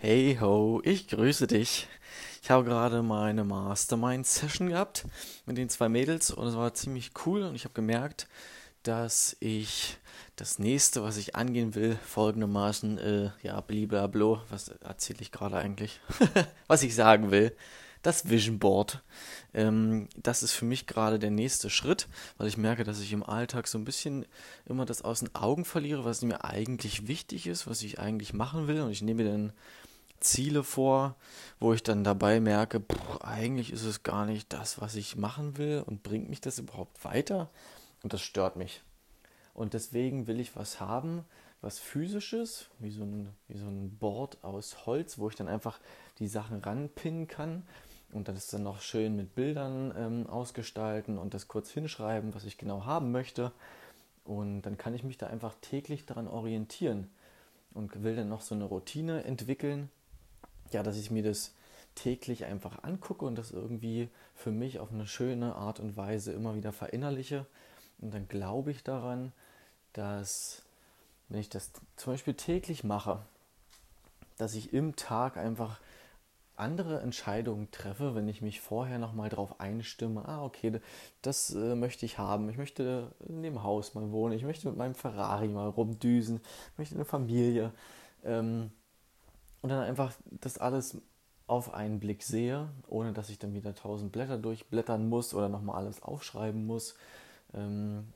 Hey ho, ich grüße dich. Ich habe gerade meine Mastermind-Session gehabt mit den zwei Mädels und es war ziemlich cool und ich habe gemerkt, dass ich das nächste, was ich angehen will, folgendermaßen, äh, ja, bliblablo, was erzähle ich gerade eigentlich? was ich sagen will, das Vision Board. Ähm, das ist für mich gerade der nächste Schritt, weil ich merke, dass ich im Alltag so ein bisschen immer das aus den Augen verliere, was mir eigentlich wichtig ist, was ich eigentlich machen will. Und ich nehme dann Ziele vor, wo ich dann dabei merke, pff, eigentlich ist es gar nicht das, was ich machen will und bringt mich das überhaupt weiter? Und das stört mich. Und deswegen will ich was haben, was physisches, wie so ein, wie so ein Board aus Holz, wo ich dann einfach die Sachen ranpinnen kann und das dann noch schön mit Bildern ähm, ausgestalten und das kurz hinschreiben, was ich genau haben möchte. Und dann kann ich mich da einfach täglich daran orientieren und will dann noch so eine Routine entwickeln, ja, dass ich mir das täglich einfach angucke und das irgendwie für mich auf eine schöne Art und Weise immer wieder verinnerliche. Und dann glaube ich daran, dass wenn ich das zum Beispiel täglich mache, dass ich im Tag einfach andere Entscheidungen treffe, wenn ich mich vorher nochmal darauf einstimme, ah, okay, das äh, möchte ich haben, ich möchte in dem Haus mal wohnen, ich möchte mit meinem Ferrari mal rumdüsen, ich möchte eine Familie. Ähm, und dann einfach das alles auf einen Blick sehe, ohne dass ich dann wieder tausend Blätter durchblättern muss oder nochmal alles aufschreiben muss. Ähm,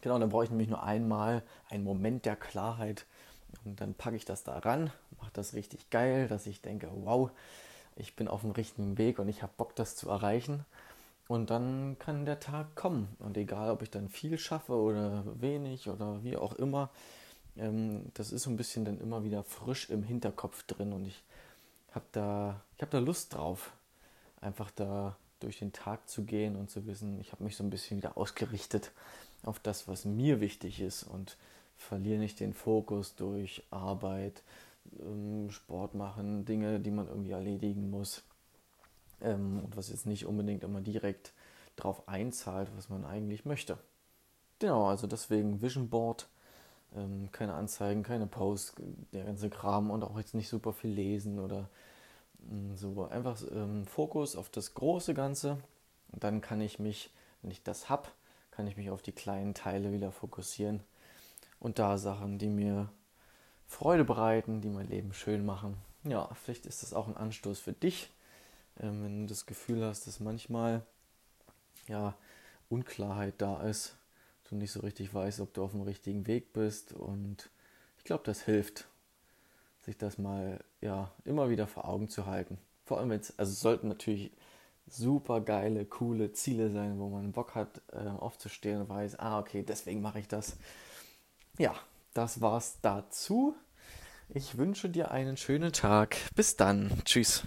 genau, dann brauche ich nämlich nur einmal einen Moment der Klarheit und dann packe ich das da ran, mache das richtig geil, dass ich denke, wow, ich bin auf dem richtigen Weg und ich habe Bock, das zu erreichen. Und dann kann der Tag kommen. Und egal, ob ich dann viel schaffe oder wenig oder wie auch immer, ähm, das ist so ein bisschen dann immer wieder frisch im Hinterkopf drin. Und ich habe da, ich da Lust drauf, einfach da durch den Tag zu gehen und zu wissen, ich habe mich so ein bisschen wieder ausgerichtet auf das, was mir wichtig ist und verliere nicht den Fokus durch Arbeit, ähm, Sport machen, Dinge, die man irgendwie erledigen muss ähm, und was jetzt nicht unbedingt immer direkt darauf einzahlt, was man eigentlich möchte. Genau, also deswegen Vision Board, ähm, keine Anzeigen, keine Posts, der ganze Kram und auch jetzt nicht super viel lesen oder so. Einfach Fokus auf das große Ganze und dann kann ich mich, wenn ich das habe, kann ich mich auf die kleinen Teile wieder fokussieren und da Sachen, die mir Freude bereiten, die mein Leben schön machen. Ja, vielleicht ist das auch ein Anstoß für dich, ähm, wenn du das Gefühl hast, dass manchmal ja Unklarheit da ist, du nicht so richtig weißt, ob du auf dem richtigen Weg bist und ich glaube, das hilft, sich das mal ja immer wieder vor Augen zu halten. Vor allem es, also es sollten natürlich super geile, coole Ziele sein, wo man Bock hat, äh, aufzustehen und weiß, ah, okay, deswegen mache ich das. Ja, das war's dazu. Ich wünsche dir einen schönen Tag. Bis dann. Tschüss.